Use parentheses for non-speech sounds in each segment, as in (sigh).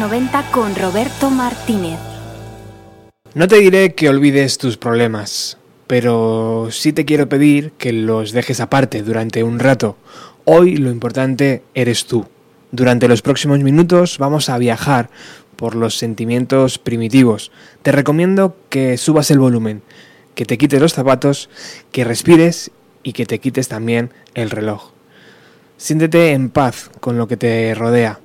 90 con Roberto Martínez. No te diré que olvides tus problemas, pero sí te quiero pedir que los dejes aparte durante un rato. Hoy lo importante eres tú. Durante los próximos minutos vamos a viajar por los sentimientos primitivos. Te recomiendo que subas el volumen, que te quites los zapatos, que respires y que te quites también el reloj. Siéntete en paz con lo que te rodea.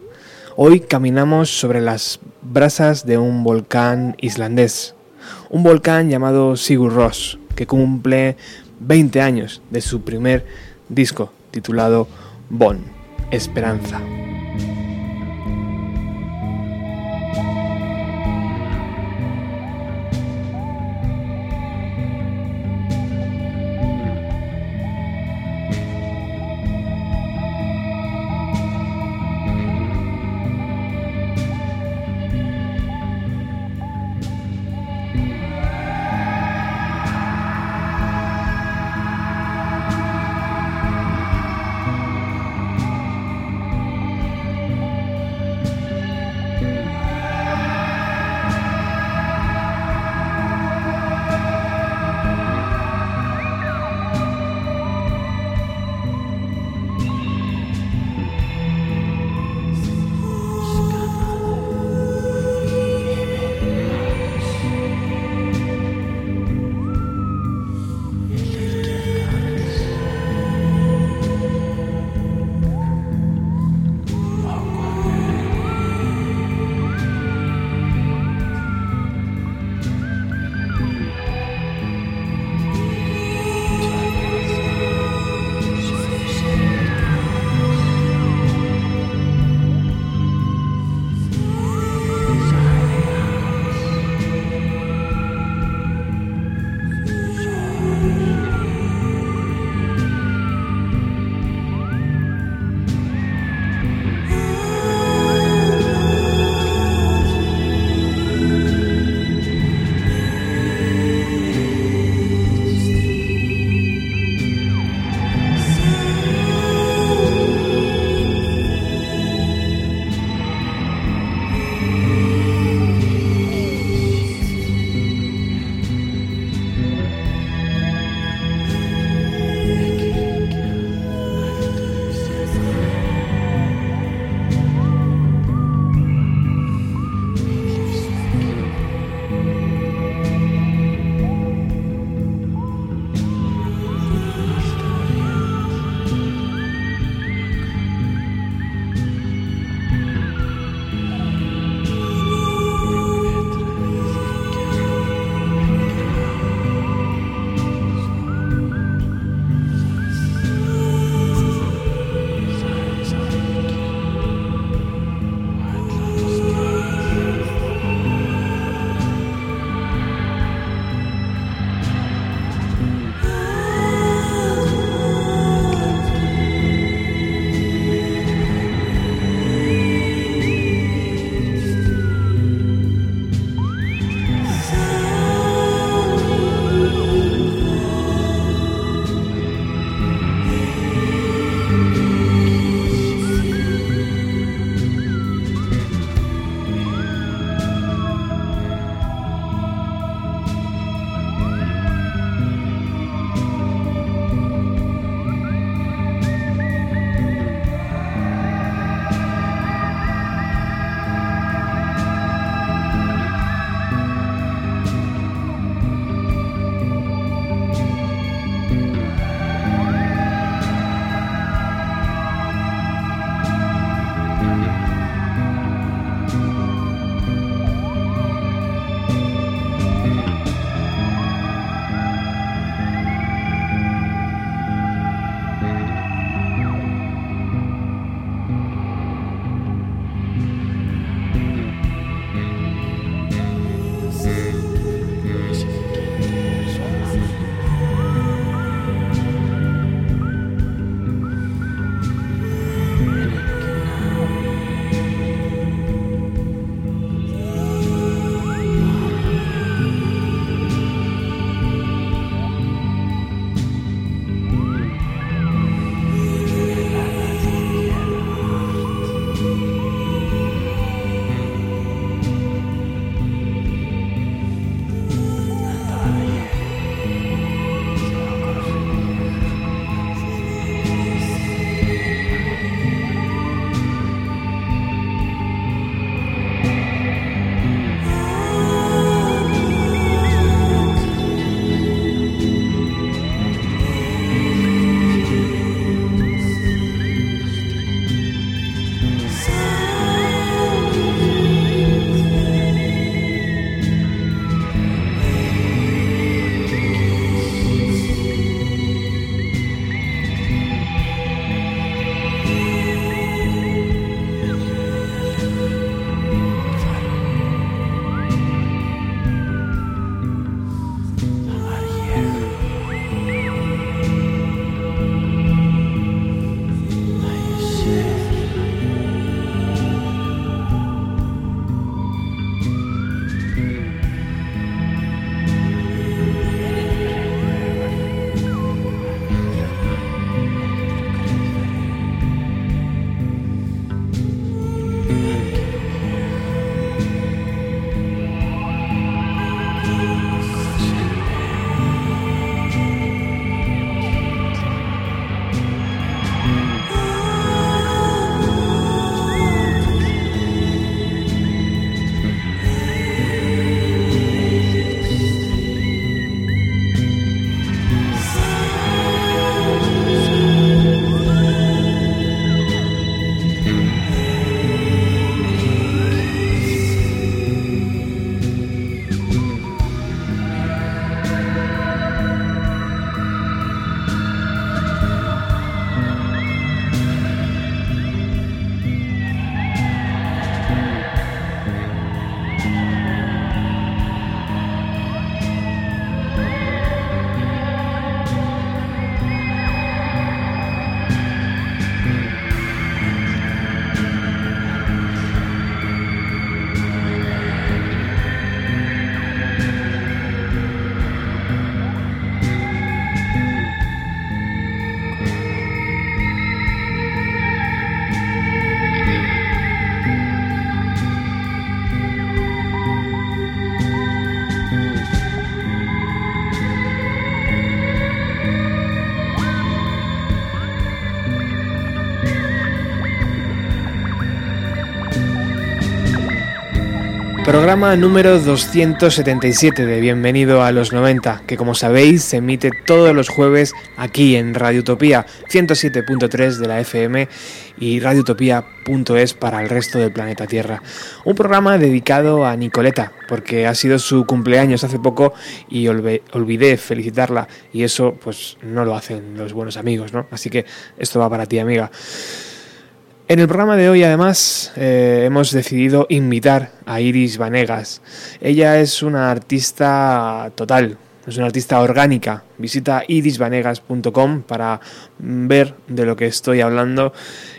Hoy caminamos sobre las brasas de un volcán islandés, un volcán llamado Sigur Rós, que cumple 20 años de su primer disco titulado Bon, Esperanza. Programa número 277 de Bienvenido a los 90, que como sabéis se emite todos los jueves aquí en Radio Utopía 107.3 de la FM y radiotopía.es para el resto del planeta Tierra. Un programa dedicado a Nicoleta, porque ha sido su cumpleaños hace poco y olvidé felicitarla y eso pues no lo hacen los buenos amigos, ¿no? Así que esto va para ti, amiga. En el programa de hoy, además, eh, hemos decidido invitar a Iris Vanegas. Ella es una artista total, es una artista orgánica. Visita irisvanegas.com para ver de lo que estoy hablando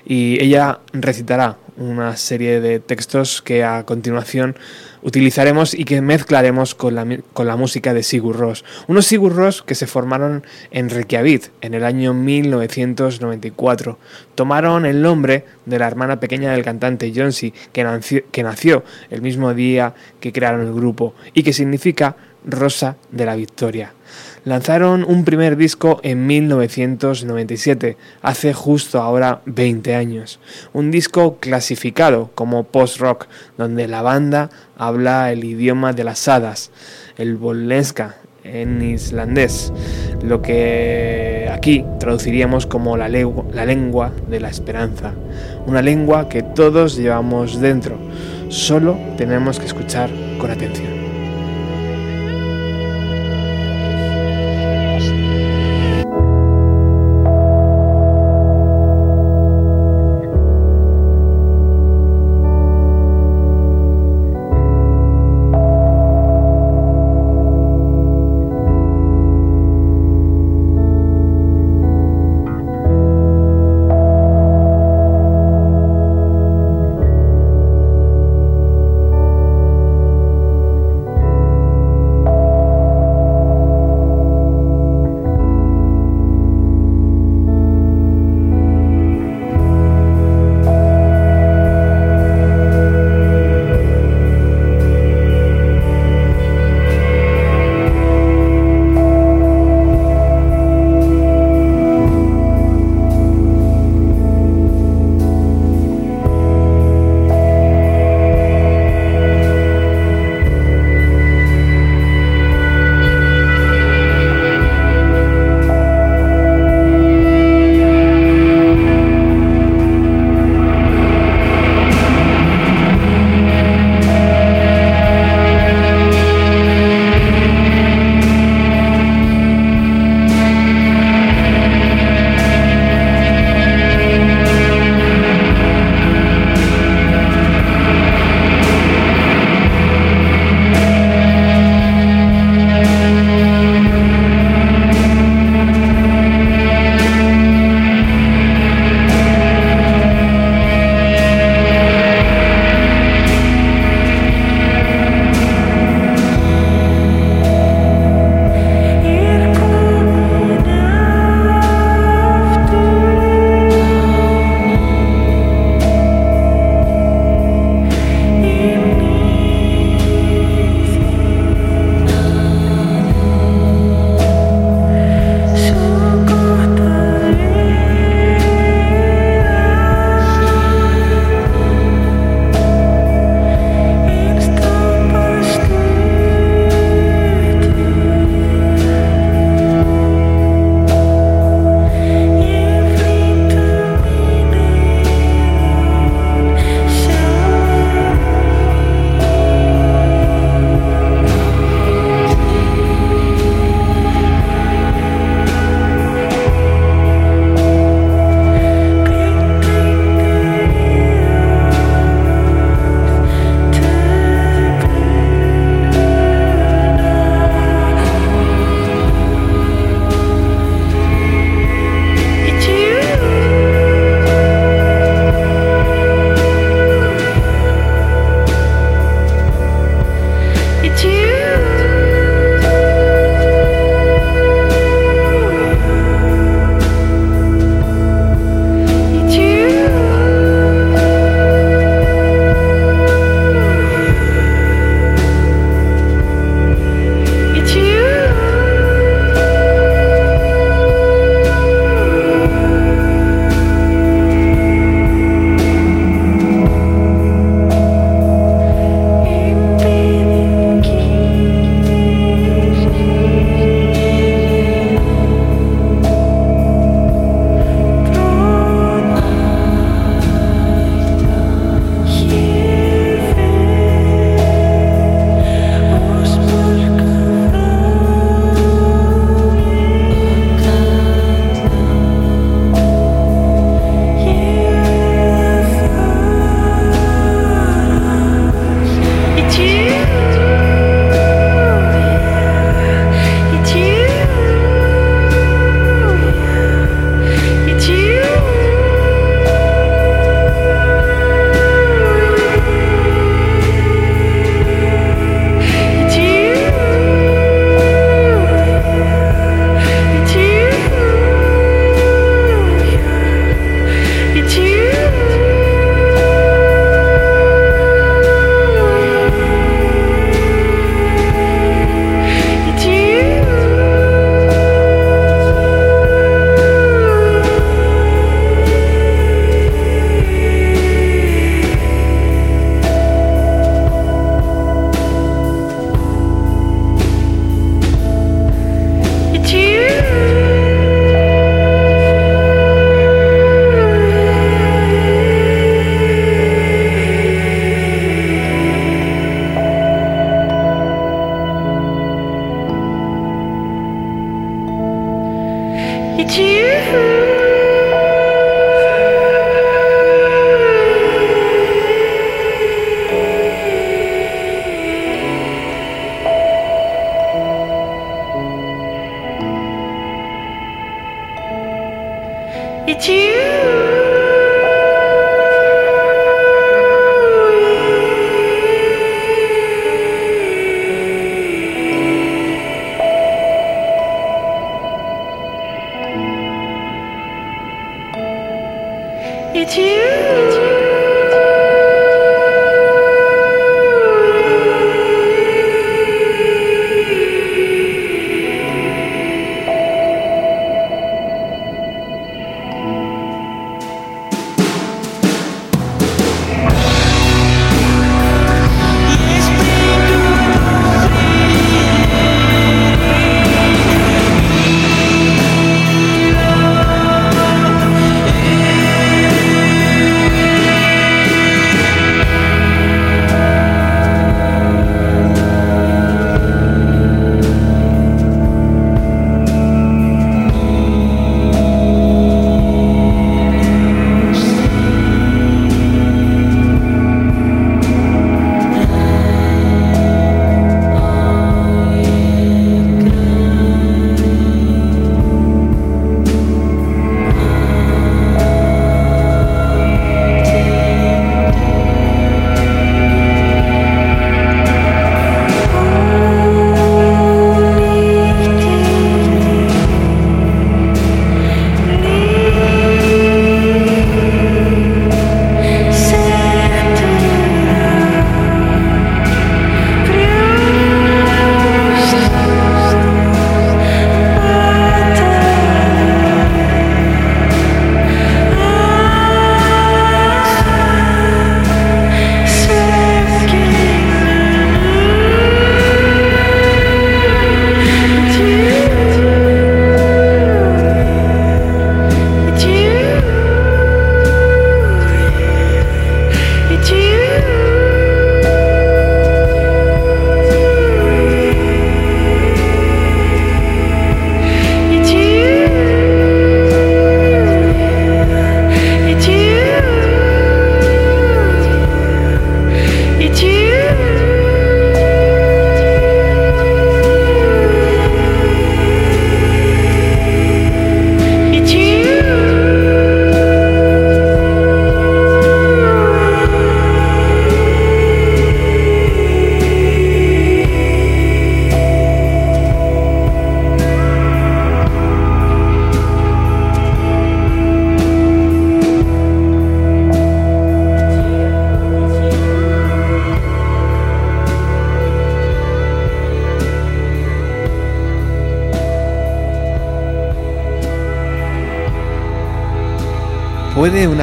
y ella recitará una serie de textos que a continuación utilizaremos y que mezclaremos con la, con la música de Sigur Rós. Unos Sigur Rós que se formaron en Reykjavik en el año 1994. Tomaron el nombre de la hermana pequeña del cantante Jonsi, que que nació el mismo día que crearon el grupo y que significa Rosa de la Victoria. Lanzaron un primer disco en 1997, hace justo ahora 20 años. Un disco clasificado como post-rock, donde la banda habla el idioma de las hadas, el bollenska en islandés, lo que aquí traduciríamos como la, la lengua de la esperanza, una lengua que todos llevamos dentro, solo tenemos que escuchar con atención.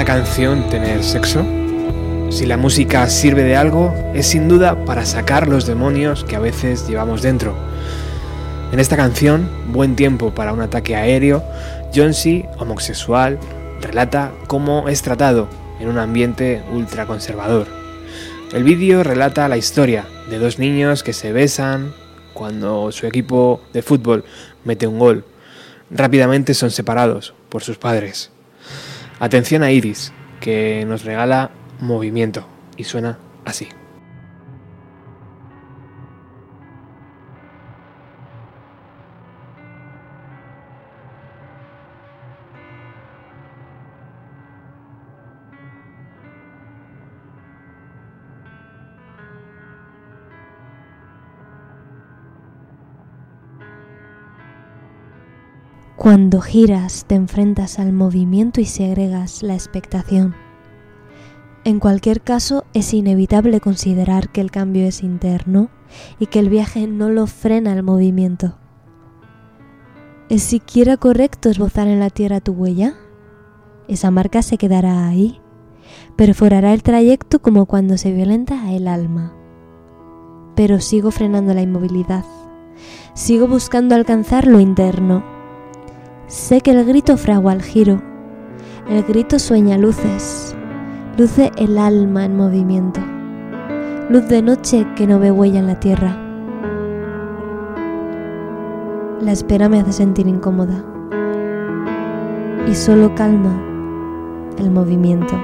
Canción tener sexo? Si la música sirve de algo, es sin duda para sacar los demonios que a veces llevamos dentro. En esta canción, Buen tiempo para un ataque aéreo, Johnsy, homosexual, relata cómo es tratado en un ambiente ultraconservador. El vídeo relata la historia de dos niños que se besan cuando su equipo de fútbol mete un gol. Rápidamente son separados por sus padres. Atención a Iris, que nos regala movimiento y suena así. Cuando giras te enfrentas al movimiento y segregas la expectación. En cualquier caso, es inevitable considerar que el cambio es interno y que el viaje no lo frena el movimiento. ¿Es siquiera correcto esbozar en la tierra tu huella? Esa marca se quedará ahí, perforará el trayecto como cuando se violenta el alma. Pero sigo frenando la inmovilidad, sigo buscando alcanzar lo interno Sé que el grito fragua el giro, el grito sueña luces, luce el alma en movimiento, luz de noche que no ve huella en la tierra. La espera me hace sentir incómoda y solo calma el movimiento.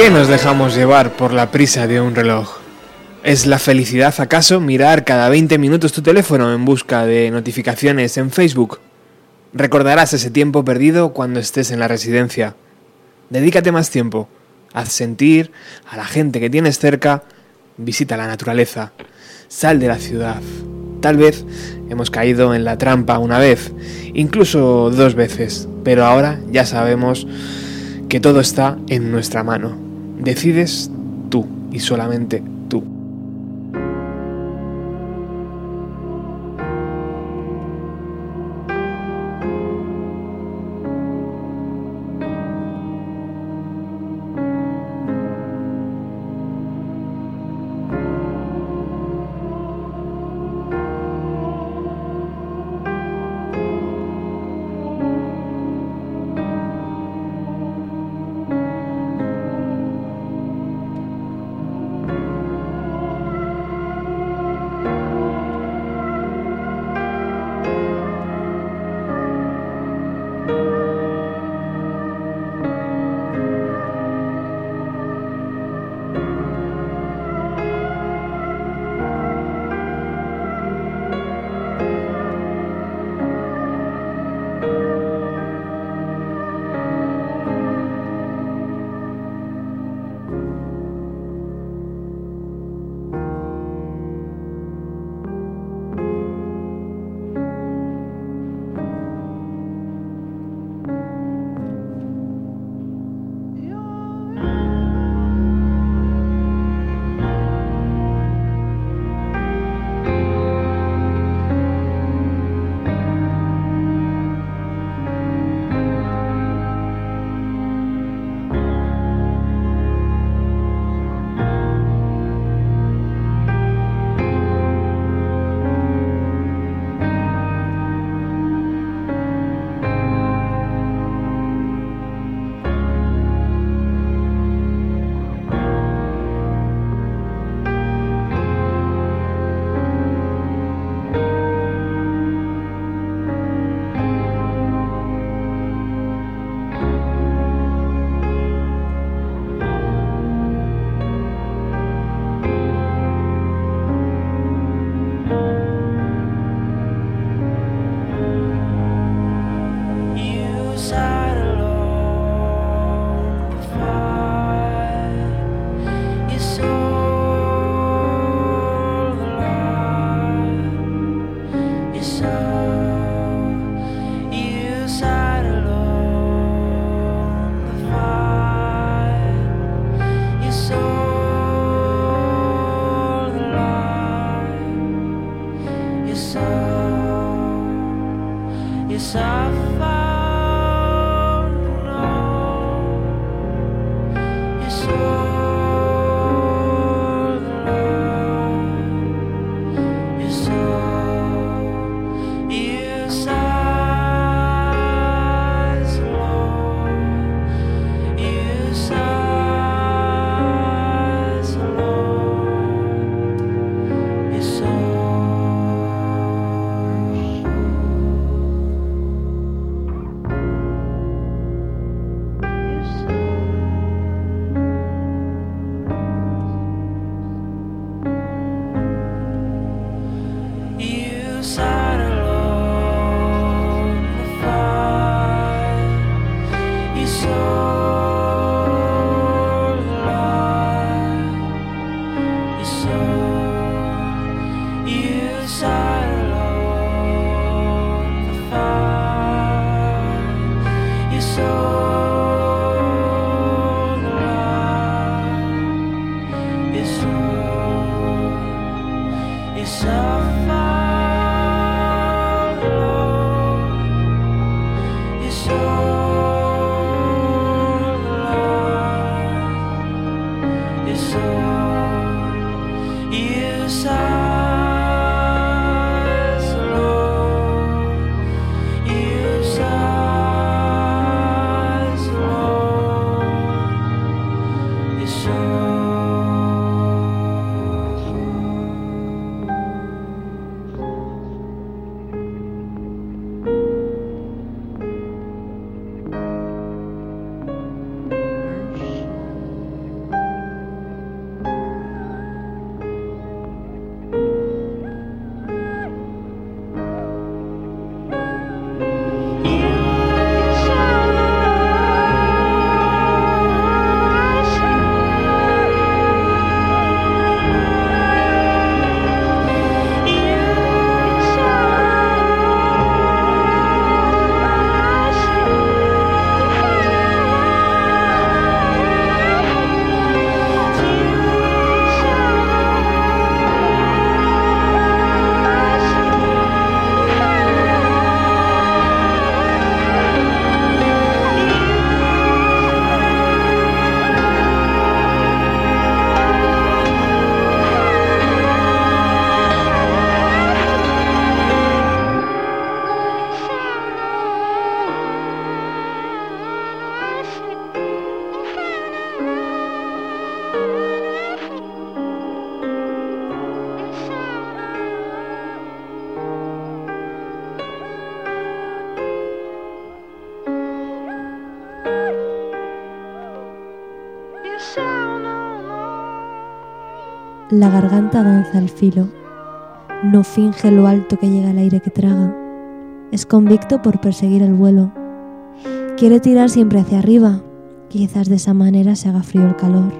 Qué nos dejamos llevar por la prisa de un reloj? ¿Es la felicidad acaso mirar cada 20 minutos tu teléfono en busca de notificaciones en Facebook? Recordarás ese tiempo perdido cuando estés en la residencia. Dedícate más tiempo. Haz sentir a la gente que tienes cerca. Visita la naturaleza. Sal de la ciudad. Tal vez hemos caído en la trampa una vez, incluso dos veces, pero ahora ya sabemos que todo está en nuestra mano. Decides tú y solamente Yes, I. La garganta danza al filo. No finge lo alto que llega el aire que traga. Es convicto por perseguir el vuelo. Quiere tirar siempre hacia arriba. Quizás de esa manera se haga frío el calor.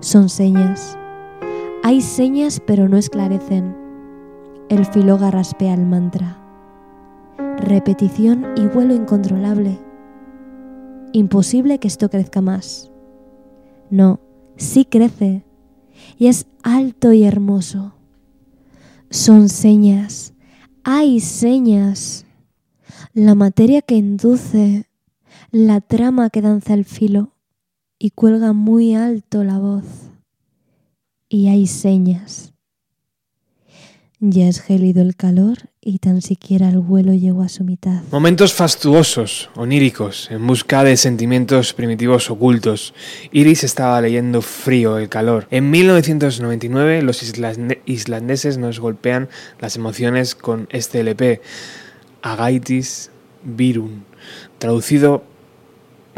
Son señas. Hay señas pero no esclarecen. El filo garraspea el mantra. Repetición y vuelo incontrolable. Imposible que esto crezca más. No, sí crece y es alto y hermoso. Son señas, hay señas. La materia que induce, la trama que danza el filo y cuelga muy alto la voz. Y hay señas. Ya es gélido el calor y tan siquiera el vuelo llegó a su mitad. Momentos fastuosos, oníricos, en busca de sentimientos primitivos ocultos. Iris estaba leyendo Frío, el calor. En 1999 los islandeses nos golpean las emociones con este LP, Agaitis Virun, traducido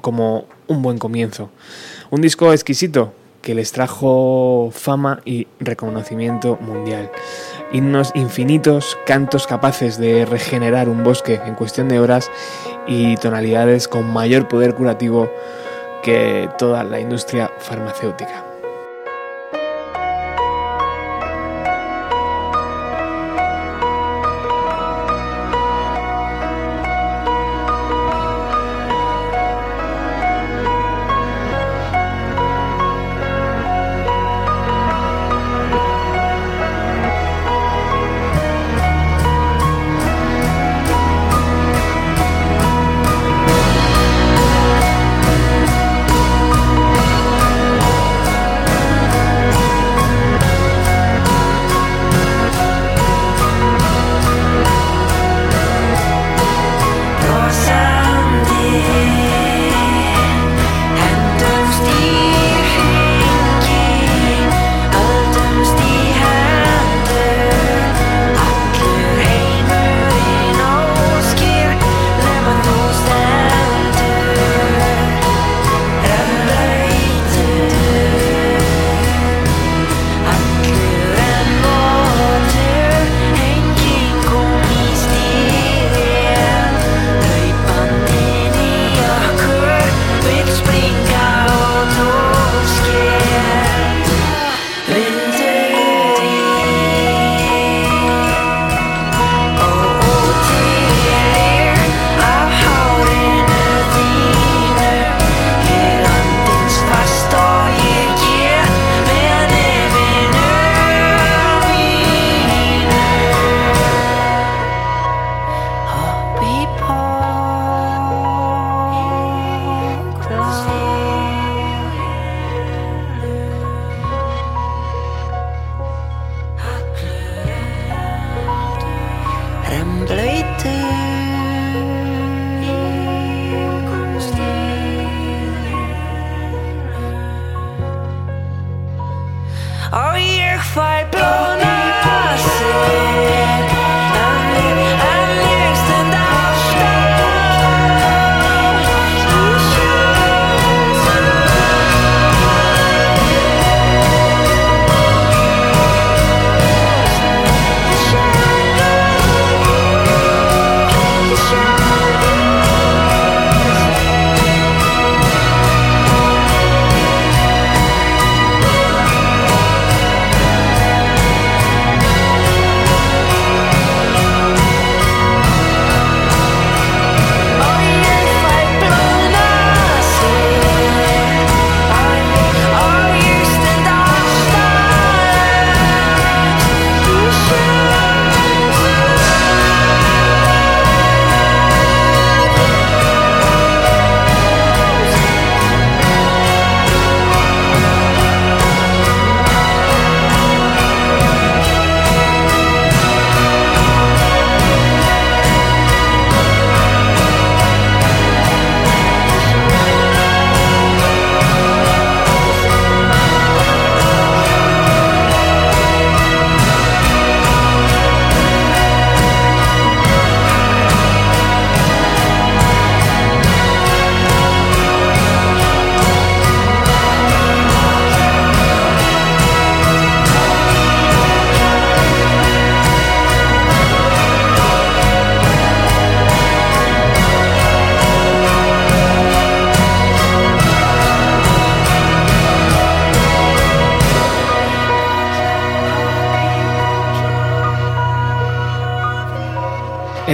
como un buen comienzo. Un disco exquisito que les trajo fama y reconocimiento mundial. Himnos infinitos, cantos capaces de regenerar un bosque en cuestión de horas y tonalidades con mayor poder curativo que toda la industria farmacéutica.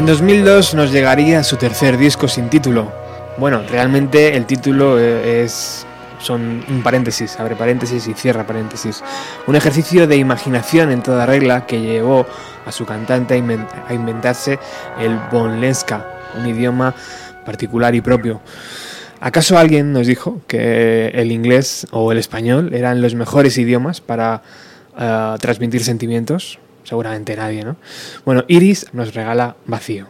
2002 nos llegaría su tercer disco sin título. Bueno, realmente el título eh, es son un paréntesis, abre paréntesis y cierra paréntesis. Un ejercicio de imaginación en toda regla que llevó a su cantante a inventarse el bonlenska, un idioma particular y propio. ¿Acaso alguien nos dijo que el inglés o el español eran los mejores idiomas para eh, transmitir sentimientos? Seguramente nadie, ¿no? Bueno, Iris nos regala vacío.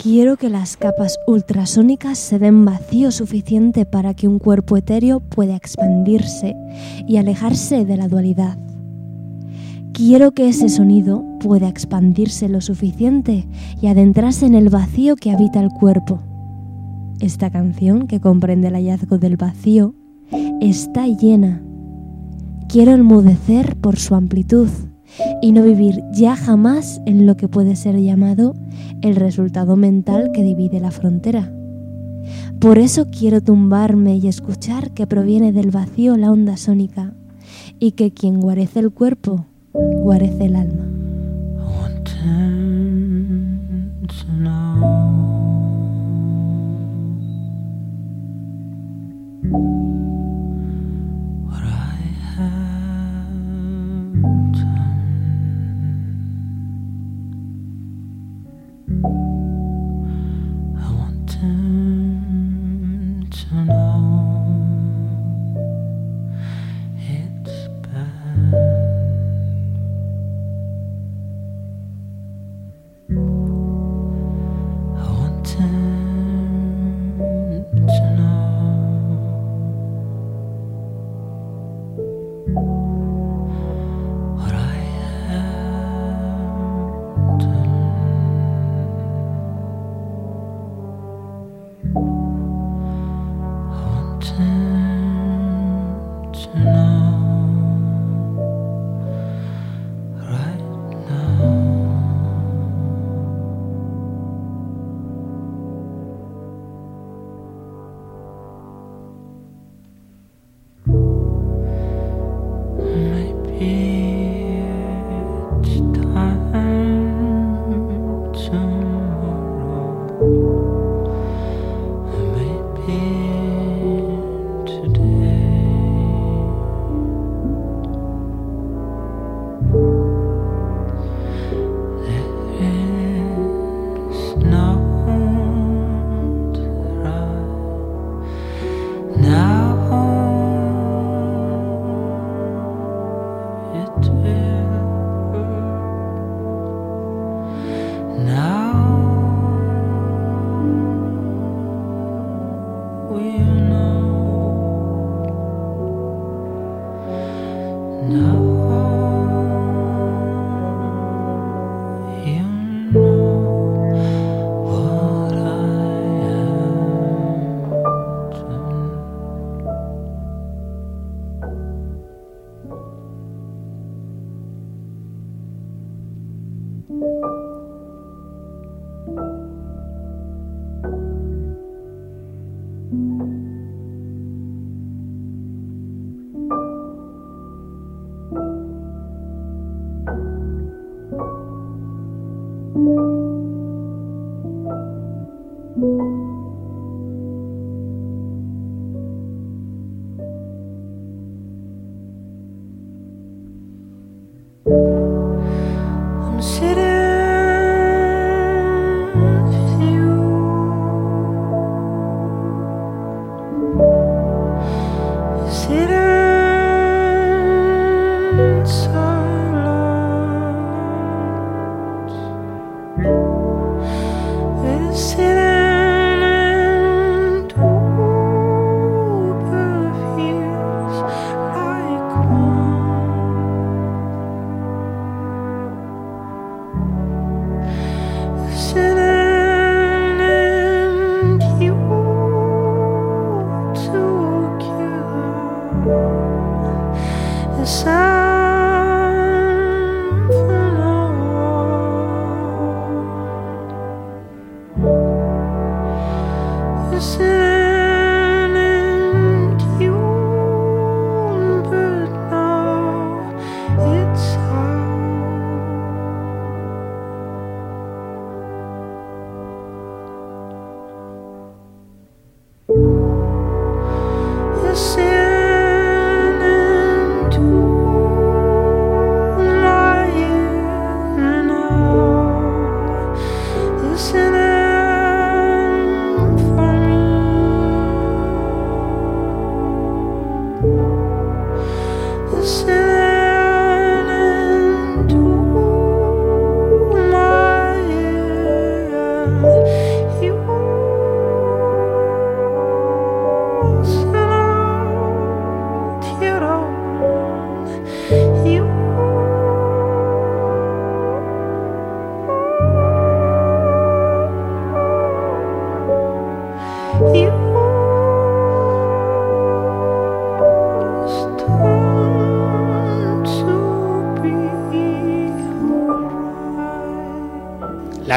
Quiero que las capas ultrasónicas se den vacío suficiente para que un cuerpo etéreo pueda expandirse y alejarse de la dualidad. Quiero que ese sonido pueda expandirse lo suficiente y adentrarse en el vacío que habita el cuerpo. Esta canción, que comprende el hallazgo del vacío, está llena. Quiero enmudecer por su amplitud y no vivir ya jamás en lo que puede ser llamado el resultado mental que divide la frontera. Por eso quiero tumbarme y escuchar que proviene del vacío la onda sónica y que quien guarece el cuerpo, guarece el alma. thank you.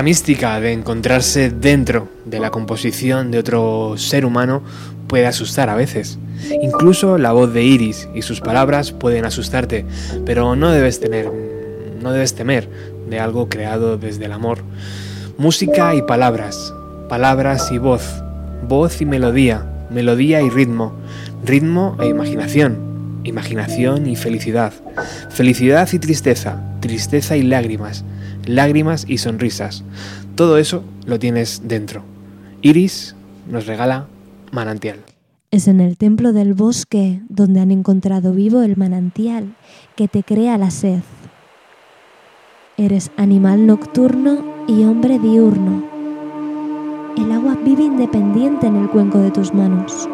Mística de encontrarse dentro de la composición de otro ser humano puede asustar a veces. Incluso la voz de Iris y sus palabras pueden asustarte, pero no debes tener no debes temer de algo creado desde el amor. Música y palabras, palabras y voz, voz y melodía, melodía y ritmo, ritmo e imaginación, imaginación y felicidad, felicidad y tristeza, tristeza y lágrimas, lágrimas y sonrisas. Todo eso lo tienes dentro. Iris nos regala manantial. Es en el templo del bosque donde han encontrado vivo el manantial que te crea la sed. Eres animal nocturno y hombre diurno. El agua vive independiente en el cuenco de tus manos.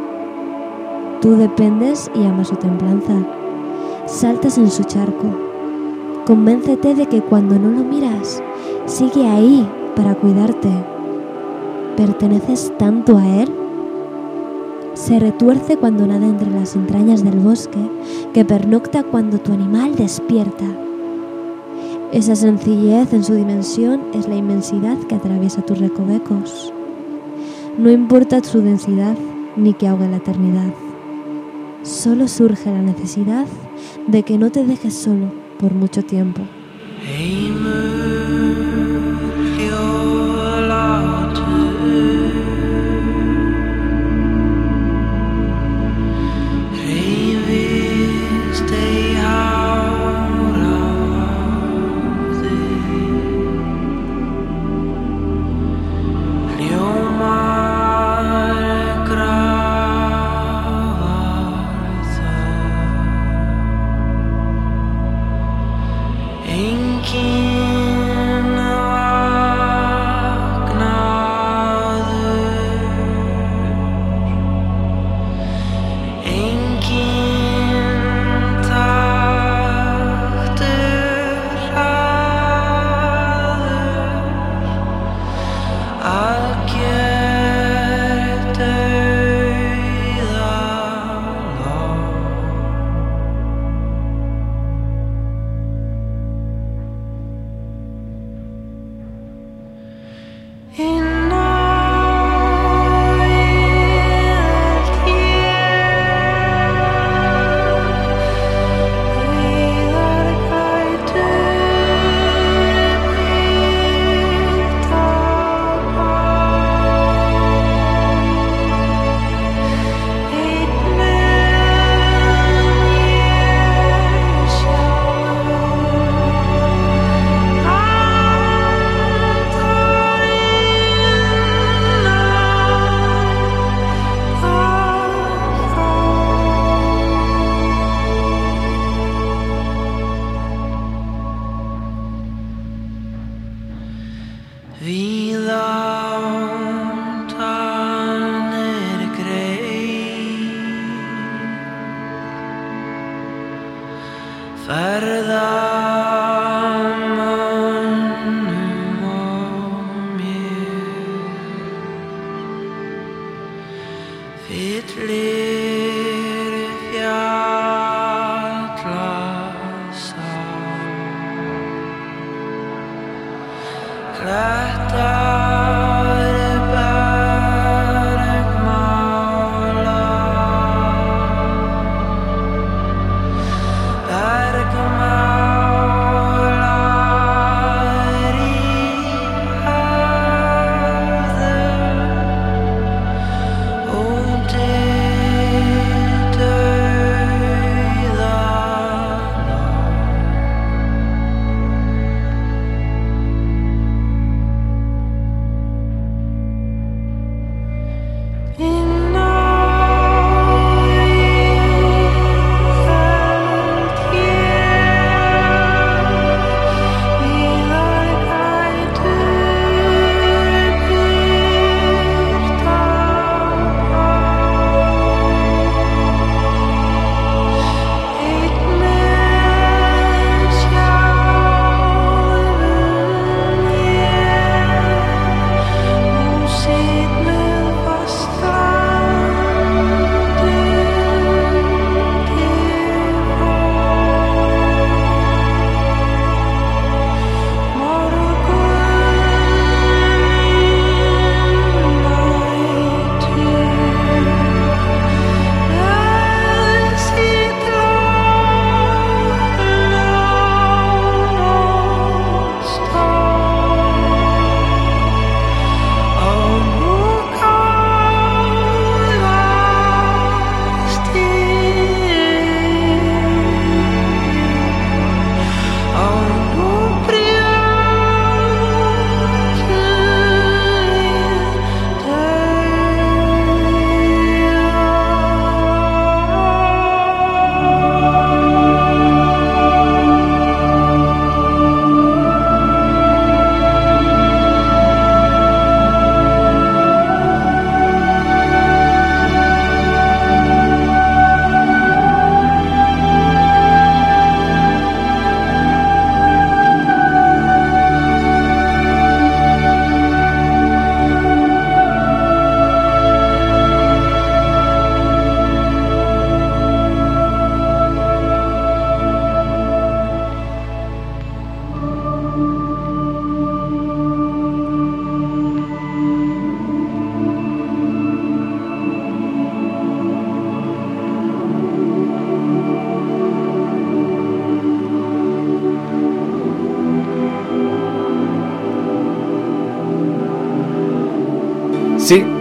Tú dependes y amas su templanza. Saltas en su charco Convéncete de que cuando no lo miras, sigue ahí para cuidarte. ¿Perteneces tanto a él? Se retuerce cuando nada entre las entrañas del bosque, que pernocta cuando tu animal despierta. Esa sencillez en su dimensión es la inmensidad que atraviesa tus recovecos. No importa su densidad ni que ahogue la eternidad. Solo surge la necesidad de que no te dejes solo por mucho tiempo.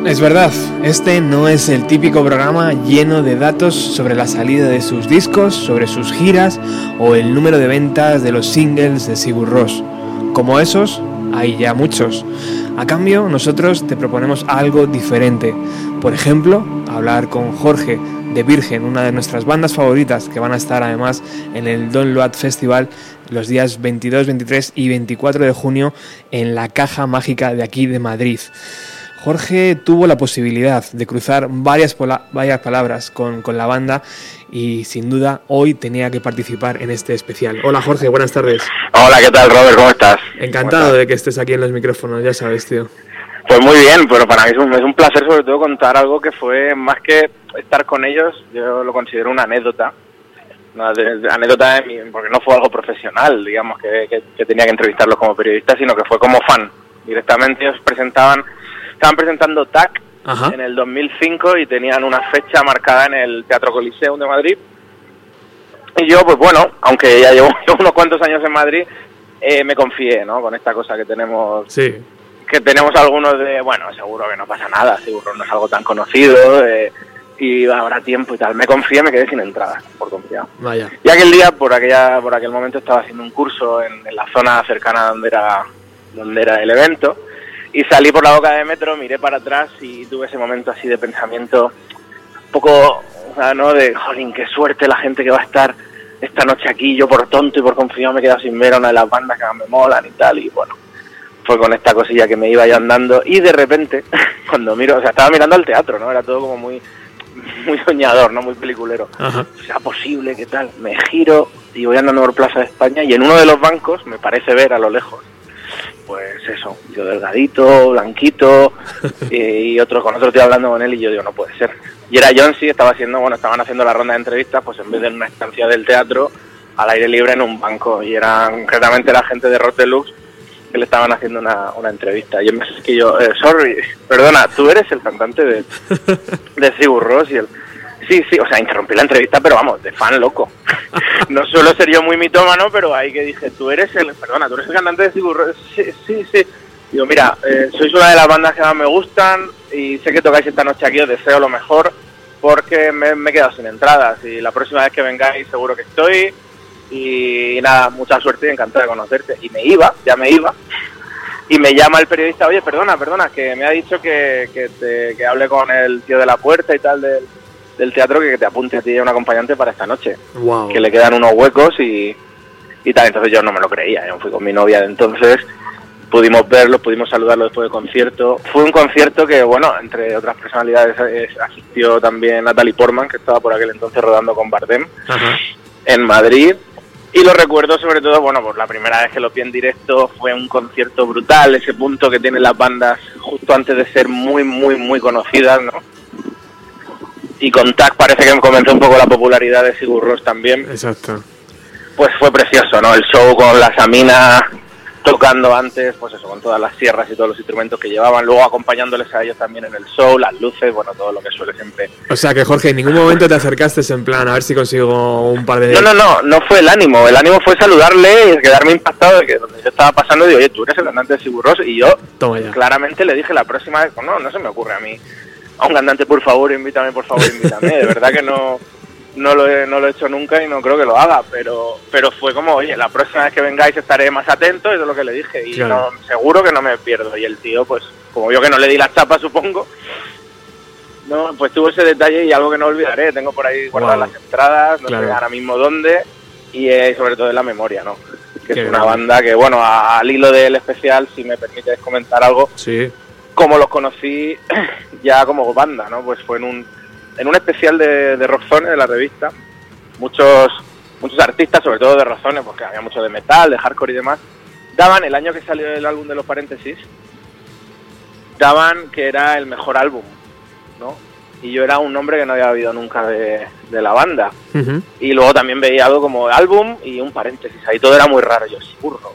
Es verdad. Este no es el típico programa lleno de datos sobre la salida de sus discos, sobre sus giras o el número de ventas de los singles de Sigur Ross. Como esos, hay ya muchos. A cambio, nosotros te proponemos algo diferente. Por ejemplo, hablar con Jorge de Virgen, una de nuestras bandas favoritas que van a estar además en el Don Load Festival los días 22, 23 y 24 de junio en la Caja Mágica de aquí de Madrid. Jorge tuvo la posibilidad de cruzar varias, varias palabras con, con, la banda y sin duda hoy tenía que participar en este especial. Hola Jorge, buenas tardes. Hola, ¿qué tal Robert? ¿Cómo estás? Encantado de que estés aquí en los micrófonos, ya sabes, tío. Pues muy bien, pero para mí es un, es un placer sobre todo contar algo que fue más que estar con ellos, yo lo considero una anécdota. Una anécdota porque no fue algo profesional, digamos, que, que, que tenía que entrevistarlos como periodista, sino que fue como fan. Directamente ellos presentaban estaban presentando TAC en el 2005 y tenían una fecha marcada en el Teatro Coliseum de Madrid. Y yo, pues bueno, aunque ya (laughs) llevo unos cuantos años en Madrid, eh, me confié, ¿no? Con esta cosa que tenemos, sí. que tenemos algunos de, bueno, seguro que no pasa nada, seguro no es algo tan conocido eh, y habrá tiempo y tal. Me confié, me quedé sin entrada, por confiado. Vaya. Y aquel día, por aquella, por aquel momento, estaba haciendo un curso en, en la zona cercana donde era, donde era el evento y salí por la boca de metro, miré para atrás y tuve ese momento así de pensamiento un poco, o sea, ¿no? De, jolín, qué suerte la gente que va a estar esta noche aquí, yo por tonto y por confiado me he quedado sin ver a una de las bandas que más me molan y tal, y bueno, fue con esta cosilla que me iba yo andando y de repente, (laughs) cuando miro, o sea, estaba mirando al teatro, ¿no? Era todo como muy muy soñador, ¿no? Muy peliculero. Ajá. ¿Será posible? ¿Qué tal? Me giro y voy andando por Plaza de España y en uno de los bancos me parece ver a lo lejos pues eso, yo delgadito, blanquito, (laughs) y, otro con otro tío hablando con él y yo digo, no puede ser. Y era John sí, estaba haciendo, bueno, estaban haciendo la ronda de entrevistas, pues en vez de en una estancia del teatro, al aire libre en un banco, y eran concretamente la gente de Rotelux que le estaban haciendo una, una entrevista. Y yo me que yo, eh, sorry, perdona, tú eres el cantante de, (laughs) de Sigur Ross y el Sí, sí, o sea, interrumpí la entrevista, pero vamos, de fan loco. (laughs) no suelo ser yo muy mitómano, pero ahí que dije, tú eres el, perdona, tú eres el cantante de Sigur Sí, sí, sí. Digo, mira, eh, sois una de las bandas que más me gustan y sé que tocáis esta noche aquí, os deseo lo mejor porque me, me he quedado sin entradas y la próxima vez que vengáis seguro que estoy y nada, mucha suerte y encantado de conocerte. Y me iba, ya me iba, y me llama el periodista, oye, perdona, perdona, que me ha dicho que, que, te, que hable con el tío de la puerta y tal del, del teatro que te apunte a ti a un acompañante para esta noche. Wow. Que le quedan unos huecos y, y tal. Entonces yo no me lo creía. Yo fui con mi novia de entonces, pudimos verlo, pudimos saludarlo después del concierto. Fue un concierto que, bueno, entre otras personalidades asistió también Natalie Portman, que estaba por aquel entonces rodando con Bardem Ajá. en Madrid. Y lo recuerdo sobre todo, bueno, pues la primera vez que lo vi en directo fue un concierto brutal, ese punto que tienen las bandas justo antes de ser muy, muy, muy conocidas, ¿no? Y con TAC parece que comenzó un poco la popularidad de Sigur Rós también. Exacto. Pues fue precioso, ¿no? El show con la Samina tocando antes, pues eso, con todas las sierras y todos los instrumentos que llevaban, luego acompañándoles a ellos también en el show, las luces, bueno, todo lo que suele siempre. O sea que Jorge, en ningún momento te acercaste en plan a ver si consigo un par de... No, no, no, no fue el ánimo, el ánimo fue saludarle y quedarme impactado de que donde yo estaba pasando, digo, oye, tú eres el cantante de Sigur Rós, y yo claramente le dije la próxima vez, no, no se me ocurre a mí a un cantante, por favor, invítame, por favor, invítame. De verdad que no, no, lo he, no lo he hecho nunca y no creo que lo haga, pero, pero fue como, oye, la próxima vez que vengáis estaré más atento, eso es lo que le dije, y Claro. no, seguro que no me pierdo. Y el tío, pues, como yo que no le di la chapa, supongo, no, pues tuvo ese detalle y algo que no olvidaré. Tengo por ahí guardadas Wow. las entradas, no Claro. sé ahora mismo dónde, y eh, sobre todo en la memoria, ¿no? Que Qué es una grande. banda que, bueno, al hilo del especial, si me permites comentar algo, Sí. Como los conocí (clears throat) ya como banda, ¿no? Pues fue en un, en un especial de, de Rockzone, de la revista. Muchos, muchos artistas, sobre todo de Rockzone, porque había mucho de metal, de hardcore y demás, daban, el año que salió el álbum de los paréntesis, daban que era el mejor álbum, ¿no? Y yo era un nombre que no había oído nunca de, de la banda. Y luego también veía algo como álbum y un paréntesis. Ahí todo era muy raro. Yo, sí, burro.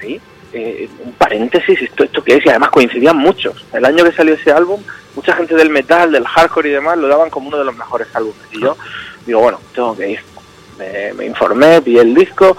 Ahí, eh, un paréntesis, ¿esto, ¿esto qué es? Y además coincidían muchos. El año que salió ese álbum, mucha gente del metal, del hardcore y demás lo daban como uno de los mejores álbumes. Y yo digo, bueno, tengo que ir. Me, me informé, vi el disco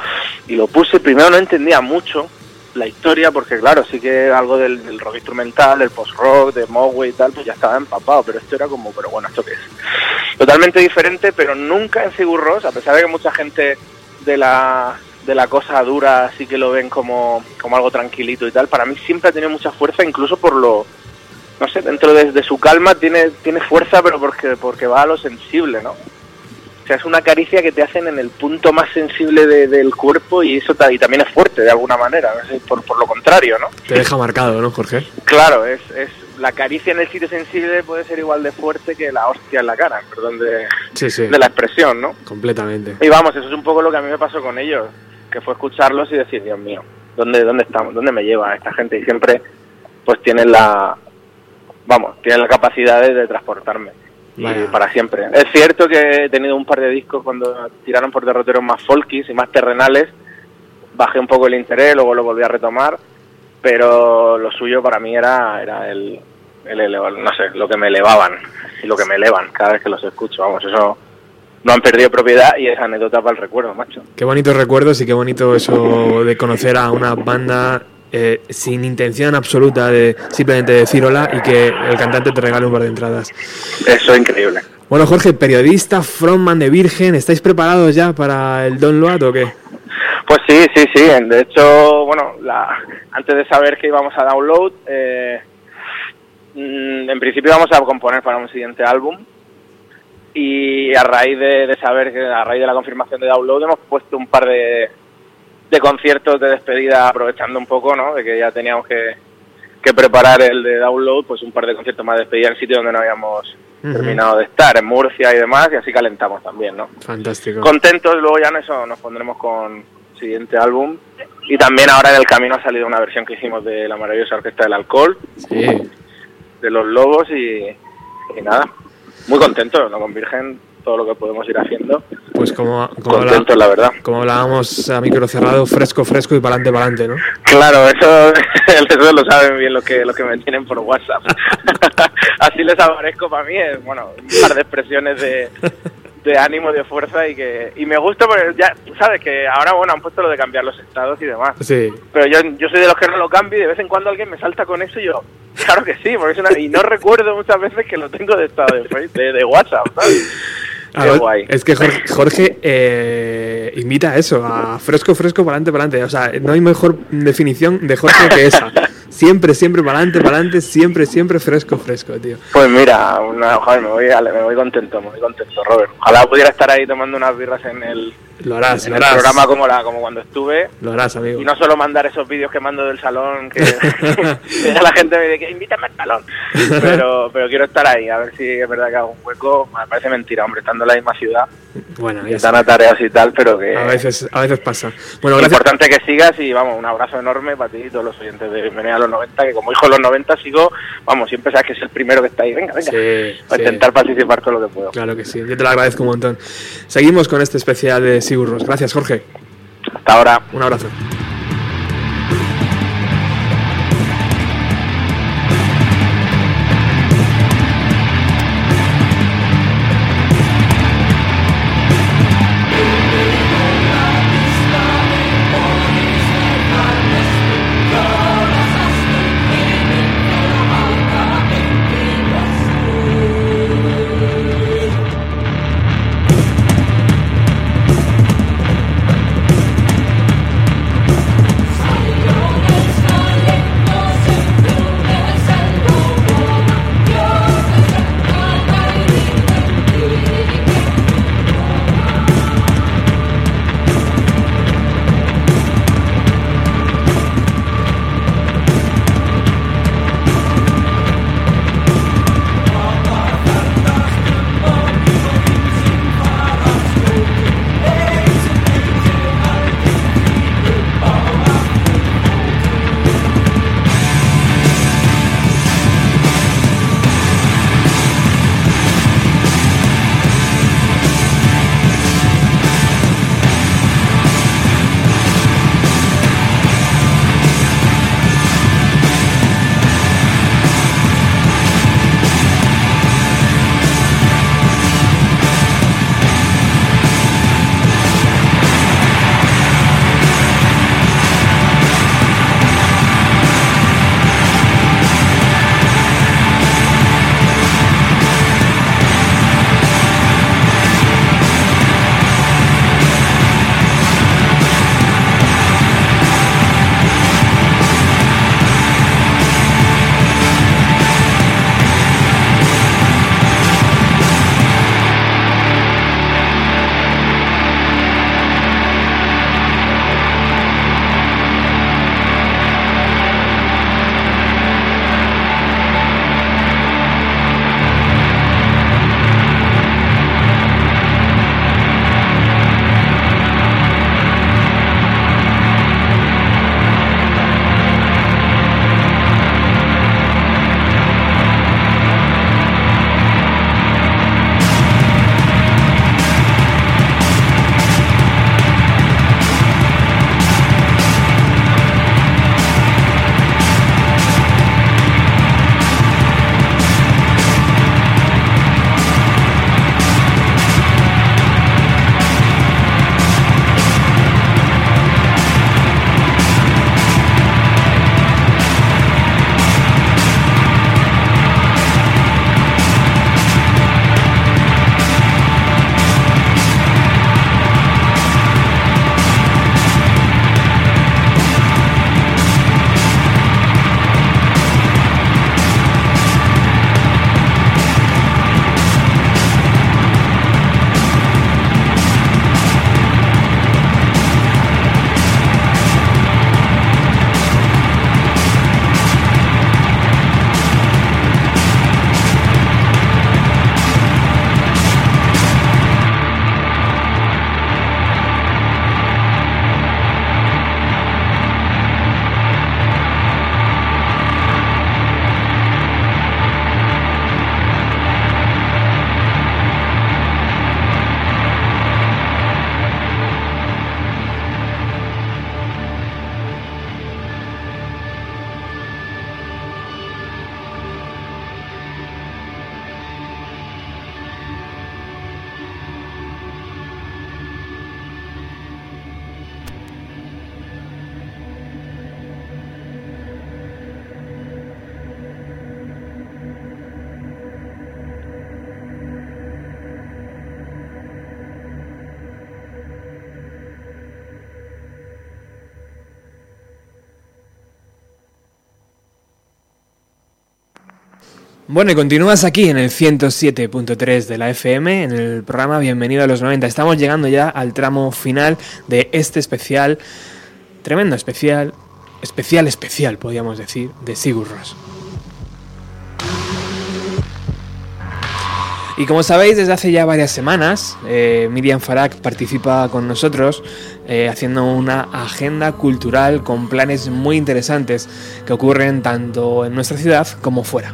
y lo puse. Primero no entendía mucho la historia, porque claro, sí que algo del, rock instrumental, del post-rock, de Mogwai y tal, pues ya estaba empapado, pero esto era como, pero bueno, ¿esto qué es? Totalmente diferente, pero nunca en Sigur a pesar de que mucha gente de la, de la cosa dura sí que lo ven como, como algo tranquilito y tal, para mí siempre ha tenido mucha fuerza, incluso por lo, no sé, dentro de, de su calma tiene, tiene fuerza, pero porque, porque va a lo sensible, ¿no? O sea, es una caricia que te hacen en el punto más sensible de- del cuerpo y eso y también es fuerte de alguna manera, no por, por lo contrario, ¿no? Te deja marcado, ¿no, Jorge? Claro, es, es la caricia en el sitio sensible puede ser igual de fuerte que la hostia en la cara, perdón de, Sí, sí. de la expresión, ¿no? Completamente. Y vamos, eso es un poco lo que a mí me pasó con ellos, que fue escucharlos y decir, Dios mío, ¿dónde, dónde estamos? ¿Dónde me lleva esta gente? Y siempre, pues tienen la, vamos, tienen la capacidad de, de transportarme. Y para siempre. Es cierto que he tenido un par de discos cuando tiraron por derroteros más folkis y más terrenales. Bajé un poco el interés, luego lo volví a retomar. Pero lo suyo para mí era, era el, el eleva- no sé, lo que me elevaban y lo que me elevan cada vez que los escucho. Vamos, eso no han perdido propiedad y es anécdota para el recuerdo, macho. Qué bonitos recuerdos y qué bonito eso de conocer a una banda eh, sin intención absoluta de simplemente decir hola y que el cantante te regale un par de entradas. Eso es increíble. Bueno, Jorge, periodista, frontman de Virgen, ¿estáis preparados ya para el Don Loat o qué? Pues sí, sí, sí. De hecho, bueno, la, antes de saber que íbamos a download, eh, mm, en principio íbamos a componer para un siguiente álbum. Y a raíz de, de saber que, a raíz de la confirmación de download, hemos puesto un par de, de conciertos de despedida, aprovechando un poco, ¿no? De que ya teníamos que, que preparar el de download, pues un par de conciertos más de despedida en sitio donde no habíamos terminado de estar, en Murcia y demás, y así calentamos también, ¿no? Fantástico. contentos, luego ya en eso nos pondremos con el siguiente álbum. Y también ahora en el camino ha salido una versión que hicimos de la maravillosa Orquesta del Alcohol, Sí. de Los Lobos y, y nada, muy contentos, ¿no? Con Virgen, todo lo que podemos ir haciendo. Pues como, Contentos, la verdad. como hablábamos a micro cerrado, fresco, fresco y para adelante, para adelante, ¿no? Claro, eso, (laughs) eso lo saben bien los que, los que me tienen por WhatsApp. (laughs) Así les aparezco para mí, es, bueno, un par de expresiones de, de ánimo, de fuerza y que y me gusta porque ya, sabes que ahora, bueno, han puesto lo de cambiar los estados y demás. Sí. Pero yo, yo soy de los que no lo cambio y de vez en cuando alguien me salta con eso y yo, (laughs) claro que sí, porque es una, y no recuerdo muchas veces que lo tengo de estado de, Face- de, de WhatsApp, ¿sabes? (laughs) Qué Ah, guay. Es que Jorge, Jorge, eh, invita a eso, a fresco, fresco, para adelante, para adelante. O sea, no hay mejor definición de Jorge que esa. Siempre, siempre para adelante, para adelante, siempre, siempre fresco, fresco, tío. Pues mira, una, joder, me voy, me voy contento, me voy contento, Robert. Ojalá pudiera estar ahí tomando unas birras en el, Lo harás, en lo el harás. programa como, la, como cuando estuve. Lo harás, amigo. Y no solo mandar esos vídeos que mando del salón, que, (laughs) (laughs) que la gente me dice que invítame al salón. (laughs) Pero, pero quiero estar ahí, a ver si es verdad que hago un hueco. Me parece mentira, hombre, estando en la misma ciudad, Bueno, ya están está. a tareas y tal, pero que A veces, a veces pasa. Bueno, gracias. importante que sigas y vamos, un abrazo enorme para ti y todos los oyentes de Bienvenida a los 90, que como hijo de los 90 sigo, vamos, siempre sabes que es el primero que está ahí. Venga, venga, Sí, sí. intentar participar todo lo que puedo. Claro que sí, yo te lo agradezco un montón. Seguimos con este especial de Gracias, Jorge. Hasta ahora. Un abrazo. Bueno, y continúas aquí en el 107.3 de la FM, en el programa Bienvenido a los 90. Estamos llegando ya al tramo final de este especial, tremendo especial, especial, especial, podríamos decir, de Sigur Rós. Y como sabéis, desde hace ya varias semanas, eh, Miriam Farak participa con nosotros eh, haciendo una agenda cultural con planes muy interesantes que ocurren tanto en nuestra ciudad como fuera.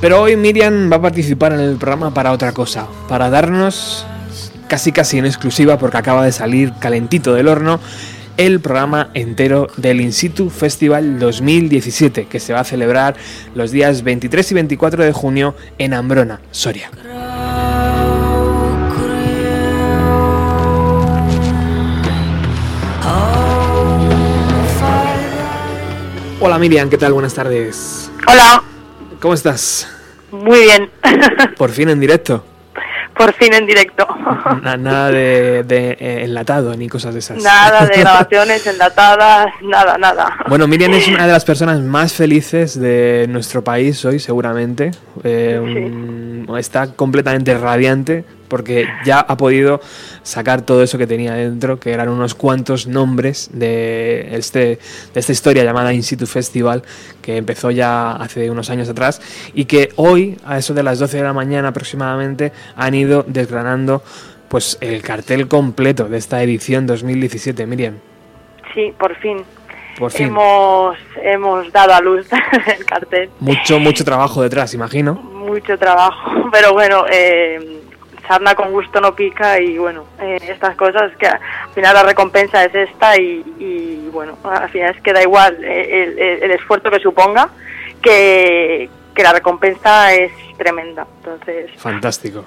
Pero hoy Miriam va a participar en el programa para otra cosa, para darnos casi casi en exclusiva porque acaba de salir calentito del horno el programa entero del In Situ Festival 2017 que se va a celebrar los días 23 y 24 de junio en Ambrona, Soria. Hola Miriam, ¿qué tal? Buenas tardes. Hola, ¿Cómo estás? muy bien. (laughs) Por fin en directo. Por fin en directo. (laughs) Na- nada de, de, eh, enlatado ni cosas de esas. Nada de (laughs) grabaciones enlatadas, nada, nada. Bueno, Miriam es una de las personas más felices de nuestro país hoy, seguramente. Eh, un- está completamente radiante porque ya ha podido sacar todo eso que tenía dentro, que eran unos cuantos nombres de, este, de esta historia llamada In Situ Festival, que empezó ya hace unos años atrás y que hoy, a eso de las 12 de la mañana aproximadamente, han ido desgranando pues el cartel completo de esta edición 2017, Miriam. Sí, por fin. Por fin. Hemos, hemos dado a luz (laughs) el cartel. Mucho, mucho trabajo detrás, imagino. Mucho trabajo, (laughs) pero bueno, eh, sarna con gusto no pica y bueno, eh, estas cosas que al final la recompensa es esta y, y, bueno, al final es que da igual eh, el esfuerzo que suponga, que, que la recompensa es tremenda. Entonces, Fantástico.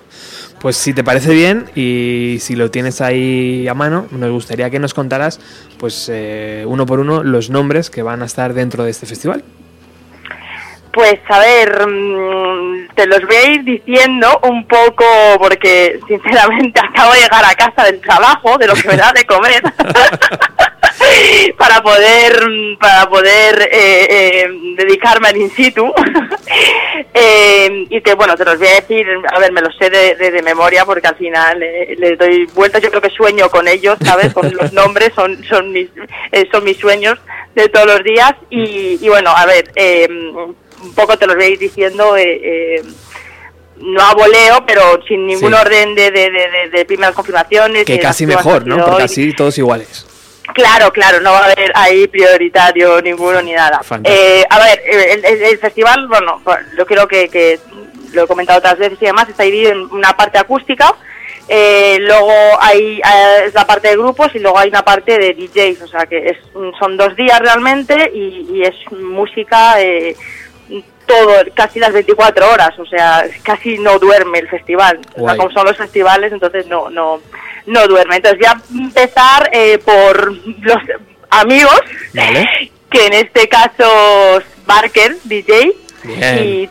Pues si te parece bien y si lo tienes ahí a mano, nos gustaría que nos contaras, pues eh, uno por uno, los nombres que van a estar dentro de este festival. Pues a ver, mm, te los voy a ir diciendo un poco porque sinceramente (laughs) acabo de llegar a casa del trabajo, de lo que me da de comer, (laughs) para poder mm, para poder eh, eh, dedicarme al in situ. (laughs) Eh, y te bueno, te los voy a decir, a ver, me los sé de, de- de memoria porque al final eh, le doy vueltas, yo creo que sueño con ellos, ¿sabes? Con los nombres, son son mis eh, son mis sueños de todos los días y, y bueno, a ver, eh, un poco te los voy a ir diciendo, eh, eh, no a voleo, pero sin ningún Sí. orden de, de, de, de- primeras confirmaciones. Que casi mejor, ¿no? que Porque así todos iguales. Claro, claro, no va a haber ahí prioritario ninguno ni nada. Eh, a ver, el, el- el festival, bueno, pues, yo creo que, que lo he comentado otras veces y demás, está dividido en una parte acústica, eh, luego hay eh, es la parte de grupos y luego hay una parte de DJs, o sea que es, son dos días realmente y, y es música eh, todo, casi las 24 horas, o sea, casi no duerme el festival. O sea, como son los festivales, entonces no, no, no duerme. Entonces voy a empezar eh, por los amigos, Vale. (laughs) que en este caso es Barker, DJ, Bien. y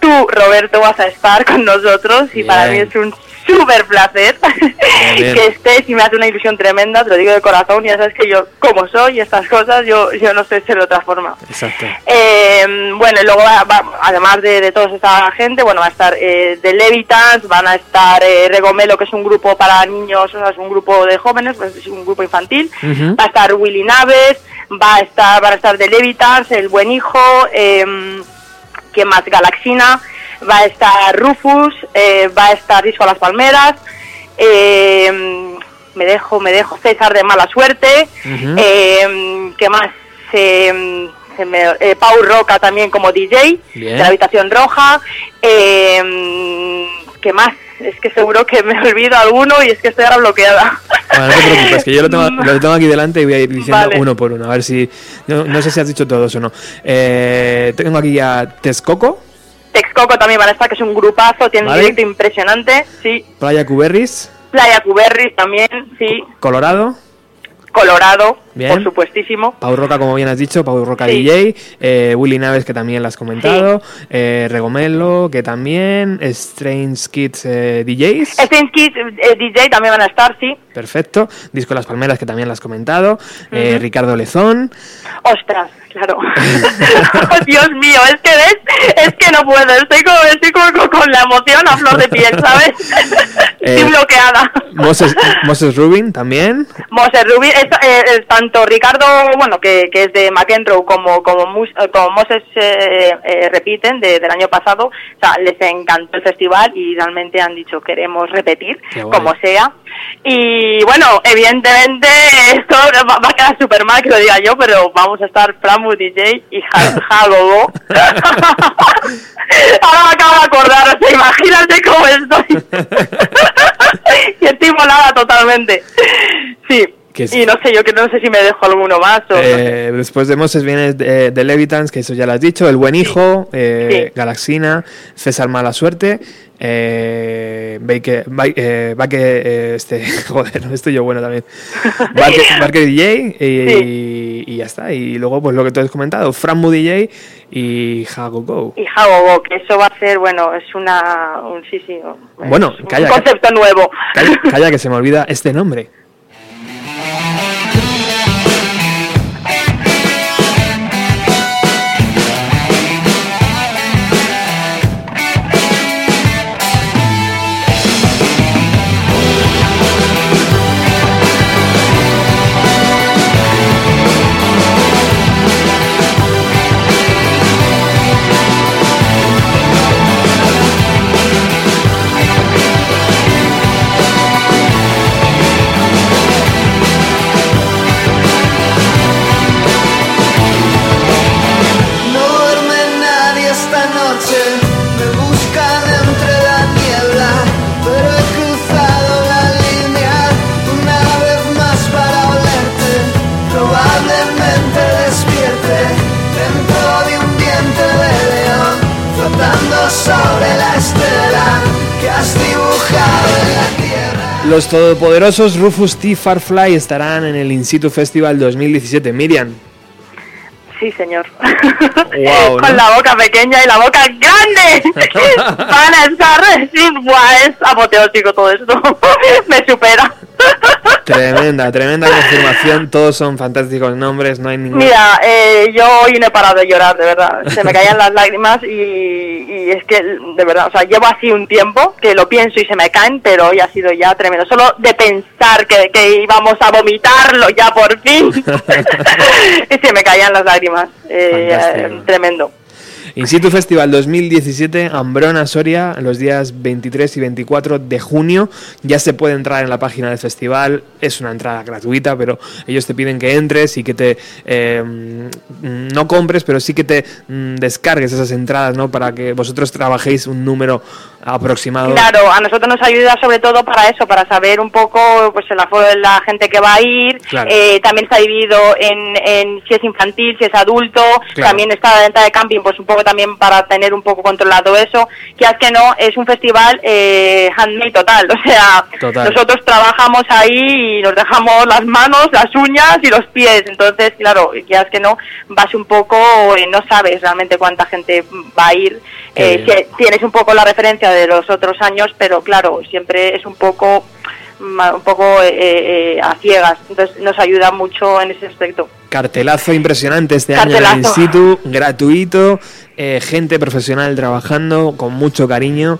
tú, Roberto, vas a estar con nosotros y para mí es un súper placer (laughs) que estés y me hace una ilusión tremenda, te lo digo de corazón, ya sabes que yo, como soy estas cosas, yo, yo no sé ser de otra forma. Exacto. Eh, bueno, y luego, va- va- además de, de toda esta gente, bueno, va a estar eh, The Levitans, van a estar eh, Regomelo, que es un grupo para niños, o sea, es un grupo de jóvenes, pues, es un grupo infantil, va a estar Willy Naves, va a estar, van a estar The Levitans, El Buen Hijo, eh, ¿quién más? Galaxina, va a estar Rufus, eh, va a estar Disco a las Palmeras, eh, me dejo, me dejo César de Mala Suerte, eh, ¿qué más? Se me- eh, Pau Roca también como DJ Bien. de la Habitación Roja, eh, ¿qué más? Es que seguro que me olvido alguno y es que estoy ahora bloqueada. Bueno, no te preocupes, que yo lo tengo, (laughs) lo tengo aquí delante y voy a ir diciendo Vale. uno por uno. A ver si. No, no sé si has dicho todos o no. Eh, tengo aquí ya Texcoco, Texcoco también van a estar, que es un grupazo, tiene Vale. un directo impresionante, sí. Playa Cuberris, Playa Cuberris también, sí. Colorado, Colorado, Bien. por supuestísimo. Pau Roca, como bien has dicho, Pau Roca Sí. DJ, eh, Willy Naves, que también lo has comentado, eh, Regomelo, que también, Strange Kids eh, DJs, Strange Kids eh, DJ también van a estar, sí. perfecto, Disco Las Palmeras, que también lo has comentado, eh, Ricardo Lezón, Ostras, claro. (laughs) Dios mío, es que ves, es que no puedo, estoy como, estoy como con- con la emoción a flor de piel, ¿sabes? (laughs) Estoy bloqueada. Moses, Moses Rubin también, Moses Rubin, es- tanto Ricardo, bueno, que, que es de McEnroe, como como, Mus- eh, como Moses eh, eh, repiten de- del año pasado, o sea, les encantó el festival y realmente han dicho queremos repetir, como sea. Y bueno, evidentemente (laughs) esto va, va a quedar súper mal que lo diga yo, pero vamos a estar Framu DJ y Ja- Jagogo. (laughs) Ahora me acabo de acordar, o sea, imagínate cómo estoy. (laughs) y estoy volada totalmente. Sí. Que es- Y no sé, yo que no sé si me dejo alguno más o... eh, después de Moses viene de, de Levitans, que eso ya lo has dicho, El Buen Hijo, eh, Sí. Galaxina, César Mala Suerte, eh, Baker, Ba- eh, Baker, eh, este, (laughs) joder, estoy yo bueno también, Barker, Barker DJ y, y ya está, y luego pues lo que tú has comentado, Franmu DJ y Hago Go. Y Jagogo, que eso va a ser, bueno, es una... Un, sí, sí, Bueno, un calla, concepto nuevo. Calla, calla que se me olvida este nombre. No Los todopoderosos Rufus T. Farfly estarán en el In Situ Festival 2017. Miriam, Sí, señor. Guau, (laughs) Con ¿no? la boca pequeña y la boca grande. (laughs) Van a estar... Sí, es apoteósico todo esto. (laughs) Me supera. Tremenda, tremenda confirmación. Todos son fantásticos nombres, no hay ningún. Mira, eh, yo hoy no he parado de llorar, de verdad. Se me caían las lágrimas y, y es que, de verdad, o sea, llevo así un tiempo que lo pienso y se me caen, pero hoy ha sido ya tremendo. Solo de pensar que, que íbamos a vomitarlo ya por fin. (laughs) (laughs) y se me caían las lágrimas. Eh, eh, tremendo. In Situ Festival 2017, Ambrona, Soria, los días 23 y 24 de junio. Ya se puede entrar en la página del festival. Es una entrada gratuita, pero ellos te piden que entres y que te. eh, no compres, pero sí que te mm, descargues esas entradas, ¿no? Para que vosotros trabajéis un número aproximado. Claro, a nosotros nos ayuda sobre todo para eso, para saber un poco pues el aforo de la gente que va a ir. Claro. Eh, también está dividido en, en si es infantil, si es adulto. Claro. También está la venta de camping, pues un poco también para tener un poco controlado eso. Que es que no, es un festival eh, handmade total. (laughs) O sea, Total. nosotros trabajamos ahí y nos dejamos las manos, las uñas y los pies. Entonces, claro, que es que no, vas un poco, eh, no sabes realmente cuánta gente va a ir. Eh, si- tienes un poco la referencia de los otros años, pero claro, siempre es un poco un poco eh, eh, a ciegas, entonces nos ayuda mucho en ese aspecto. Cartelazo impresionante este año en Cartelazo. situ, gratuito, eh, gente profesional trabajando con mucho cariño.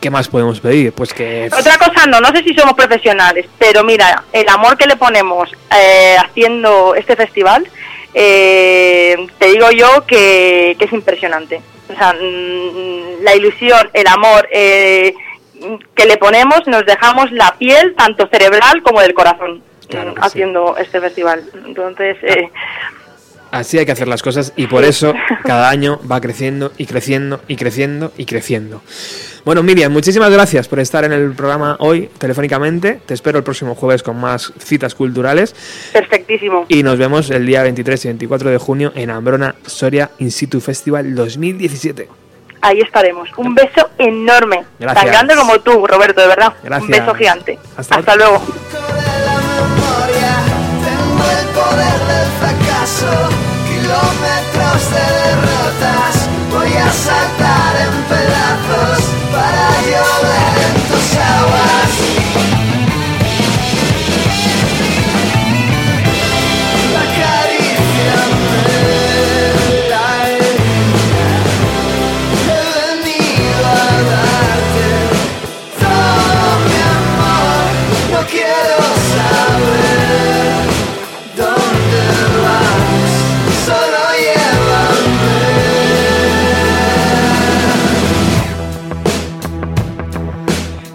¿Qué más podemos pedir? Pues que Otra cosa no, no sé si somos profesionales, pero mira, el amor que le ponemos eh, haciendo este festival, eh, te digo yo que, que es impresionante. O sea, mm, la ilusión, el amor eh, que le ponemos, nos dejamos la piel, tanto cerebral como del corazón, Claro que sí. haciendo este festival. Entonces, eh, así hay que hacer las cosas y por eso cada año va creciendo y creciendo y creciendo y creciendo. Bueno, Miriam, muchísimas gracias por estar en el programa hoy telefónicamente. Te espero el próximo jueves con más citas culturales perfectísimo. y nos vemos el día 23 y 24 de junio en Ambrona Soria In Situ Festival 2017. Ahí estaremos. Un beso enorme. Gracias. Tan grande como tú, Roberto, de verdad. Gracias. Un beso gigante. Hasta Hasta luego. kilómetros de derrotas, voy a saltar en pedazos para llorar.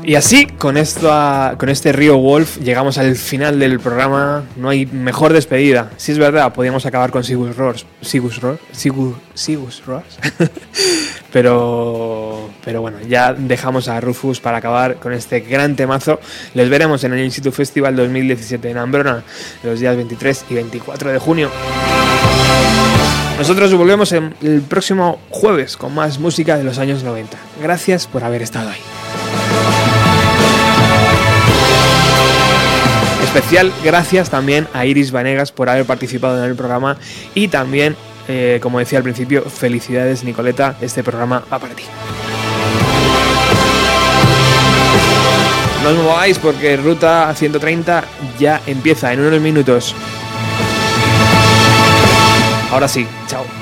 Y así, con, esto, con este Río Wolf, llegamos al final del programa. No hay mejor despedida. Si es verdad, podríamos acabar con Sigus Ross. Sigus Ross. Sigus, Sigus Ross. (laughs) pero, pero bueno, ya dejamos a Rufus para acabar con este gran temazo. Les veremos en el Institute Festival 2017 en Ambrona, los días 23 y 24 de junio. Nosotros volvemos el próximo jueves con más música de los años 90. Gracias por haber estado ahí. Especial gracias también a Iris Vanegas por haber participado en el programa y también, eh, como decía al principio, felicidades Nicoleta, este programa va para ti. No os mováis porque Ruta 130 ya empieza en unos minutos. Ahora sí, chao.